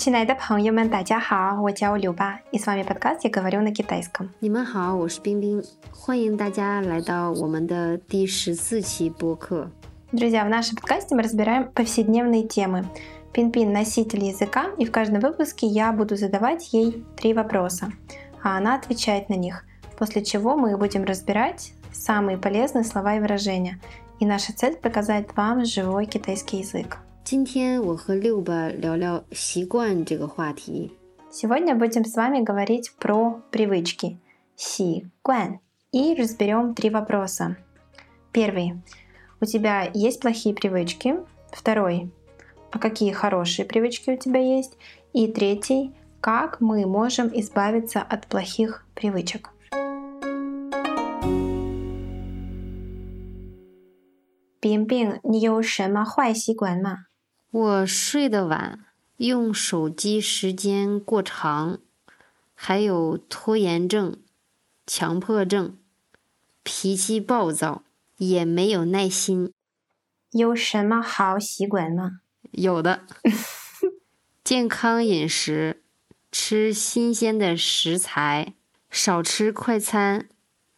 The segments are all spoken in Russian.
亲爱的朋友们，大家好，我叫刘巴，и с вами подкаст «Я говорю на китайском». 你们好，我是冰冰，欢迎大家来到我们的第十四期播客。 Друзья, в нашем подкасте мы разбираем повседневные темы. Пин-пин – носитель языка, и в каждом выпуске я буду задавать ей три вопроса, а она отвечает на них, после чего мы будем разбирать самые полезные слова и выражения. И наша цель – показать вам живой китайский язык. 今天我和六吧聊聊习惯这个话题。 Сегодня будем с вами говорить про привычки, си, гуан, и разберем три вопроса. Первый. У тебя есть плохие привычки? Второй. А какие хорошие привычки у тебя есть? И третий. Как мы можем избавиться от плохих привычек? 冰冰，你有什么坏习惯吗？ 我睡得晚，用手机时间过长，还有拖延症、强迫症，脾气暴躁，也没有耐心。有什么好习惯吗？有的，健康饮食，吃新鲜的食材，少吃快餐，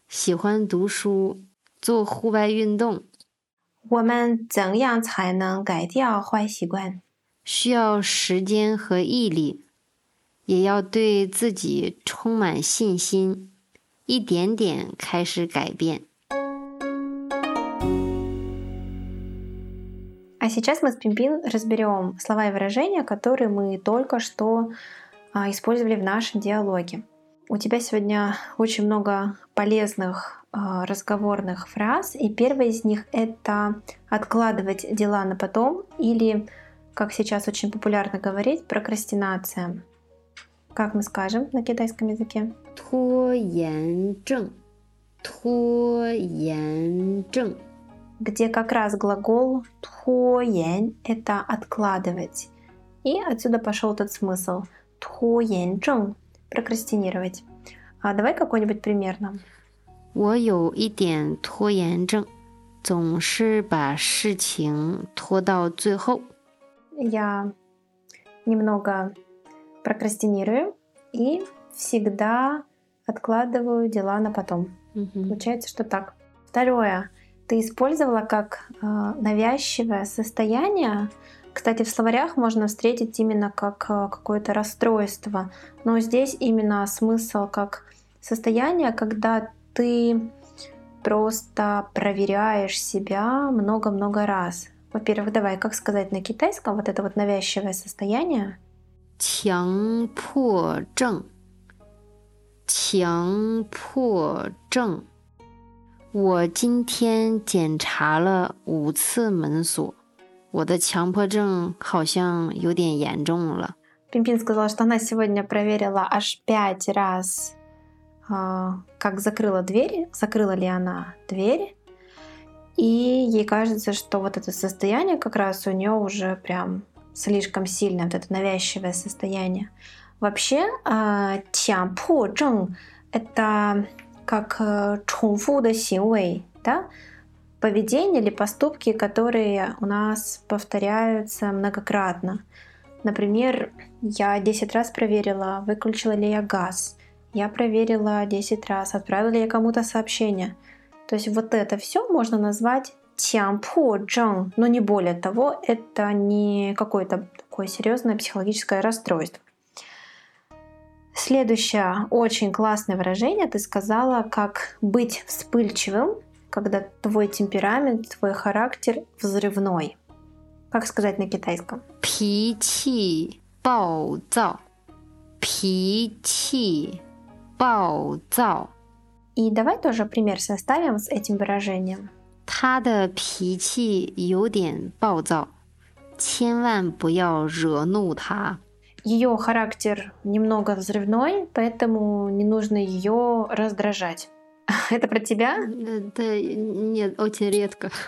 喜欢读书，做户外运动。我们怎样才能改掉坏习惯？需要时间和毅力，也要对自己充满信心，一点点开始改变。 А сейчас мы с Пимпин разберем слова и выражения, которые мы только что а, использовали в нашем диалоге. У тебя сегодня очень много полезных а, разговорных фраз, и первая из них это откладывать дела на потом или, как сейчас очень популярно говорить, прокрастинация. Как мы скажем на китайском языке? 拖延症，拖延症， где как раз глагол «拖延» — это «откладывать». И отсюда пошел тот смысл «拖延症» — прокрастинировать. А давай какой-нибудь пример нам. 我有一点拖延症，总是把事情拖到最后。 Я немного прокрастинирую и всегда откладываю дела на потом. 嗯哼， Получается, что так. Второе. Ты использовала как э, навязчивое состояние. Кстати, в словарях можно встретить именно как э, какое-то расстройство. Но здесь именно смысл как состояние, когда ты просто проверяешь себя много-много раз. Во-первых, давай, как сказать на китайском вот это вот навязчивое состояние? 强迫症，强迫症。我今天检查了五次门锁， 我的强迫症好像有点严重了。 Пимпин сказала, что она сегодня проверила аж пять раз, а, как закрыла дверь, закрыла ли она дверь. И ей кажется, что вот это состояние как раз у нее уже прям слишком сильное, вот это навязчивое состояние. Вообще, а, 强迫症 это как э, 重复的行为, да? поведение или поступки, которые у нас повторяются многократно. Например, я 10 раз проверила, выключила ли я газ. Я проверила 10 раз, отправила ли я кому-то сообщение. То есть вот это все можно назвать тямпу джон. но не более того, это не какое-то такое серьезное психологическое расстройство. Следующее очень классное выражение ты сказала, как быть вспыльчивым когда твой темперамент, твой характер взрывной. Как сказать на китайском? 脾气暴躁，脾气暴躁。 И давай тоже пример составим с этим выражением. 他的脾气有点暴躁，千万不要惹怒他。 Ее характер немного взрывной, поэтому не нужно ее раздражать. Это про тебя? Э, да, нет, очень редко.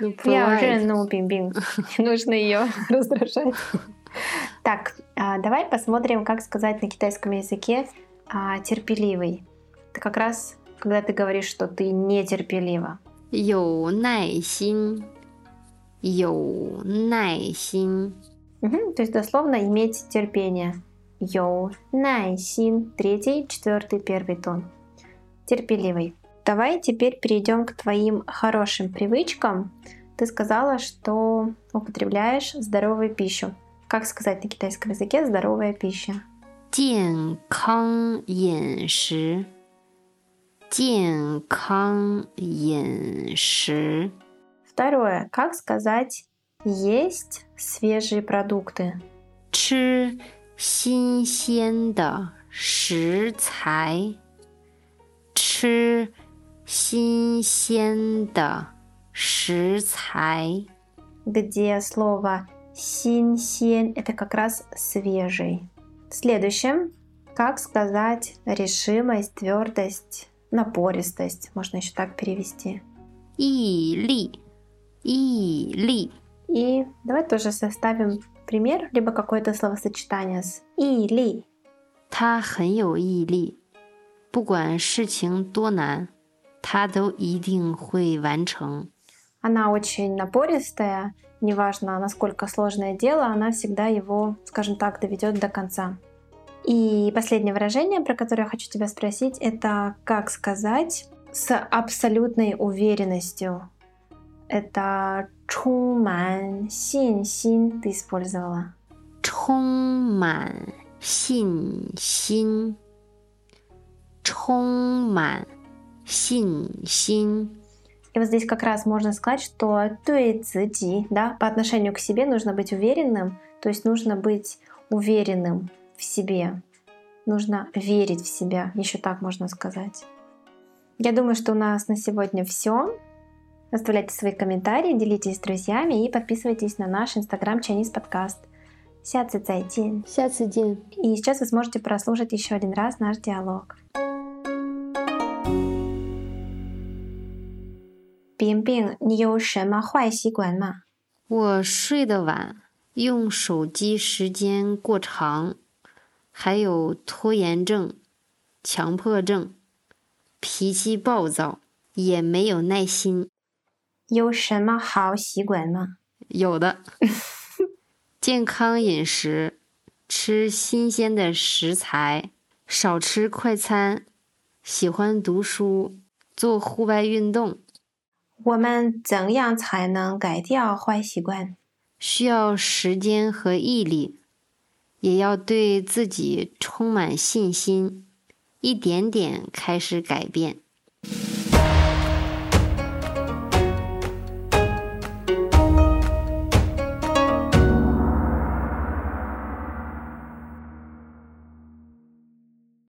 Ну, Я уже ну пинг-пинг. Нужно ее раздражать. Так, а, давай посмотрим, как сказать на китайском языке а, терпеливый. Это как раз, когда ты говоришь, что ты нетерпелива. 有 耐心. 有耐心. То есть дословно иметь терпение 有耐心. Третий, четвертый, первый тон. Терпеливый. Давай теперь перейдем к твоим хорошим привычкам. Ты сказала, что употребляешь здоровую пищу. Как сказать на китайском языке здоровая пища? 健康饮食，健康饮食。 Второе. Как сказать есть свежие продукты? 吃 新鲜的食材，吃新鲜的食材。 где слово «синсен» — это как раз свежий. Следующее. Как сказать решимость, твердость, напористость? Можно еще так перевести. 毅力，毅力。 И давай тоже составим пример, либо какое-то словосочетание с «или». 他很有毅力，不管事情多难，他都一定会完成。 Она очень напористая, неважно, насколько сложное дело, она всегда его, скажем так, доведет до конца. И последнее выражение, про которое я хочу тебя спросить, это как сказать с абсолютной уверенностью. это чуман син син ты использовала. Чуман син син. Чуман син син. И вот здесь как раз можно сказать, что туэцзи, да, по отношению к себе нужно быть уверенным, то есть нужно быть уверенным в себе, нужно верить в себя, еще так можно сказать. Я думаю, что у нас на сегодня все. Оставляйте свои комментарии, делитесь с друзьями и подписывайтесь на наш инстаграм Chinese подкаст. 下次再见. 下次见。 И сейчас вы сможете прослушать еще один раз наш диалог. 冰冰，你有什么坏习惯吗？我睡得晚，用手机时间过长，还有拖延症、强迫症，脾气暴躁，也没有耐心。 有什么好习惯吗？有的，健康饮食，吃新鲜的食材，少吃快餐，喜欢读书，做户外运动。我们怎样才能改掉坏习惯？需要时间和毅力，也要对自己充满信心，一点点开始改变。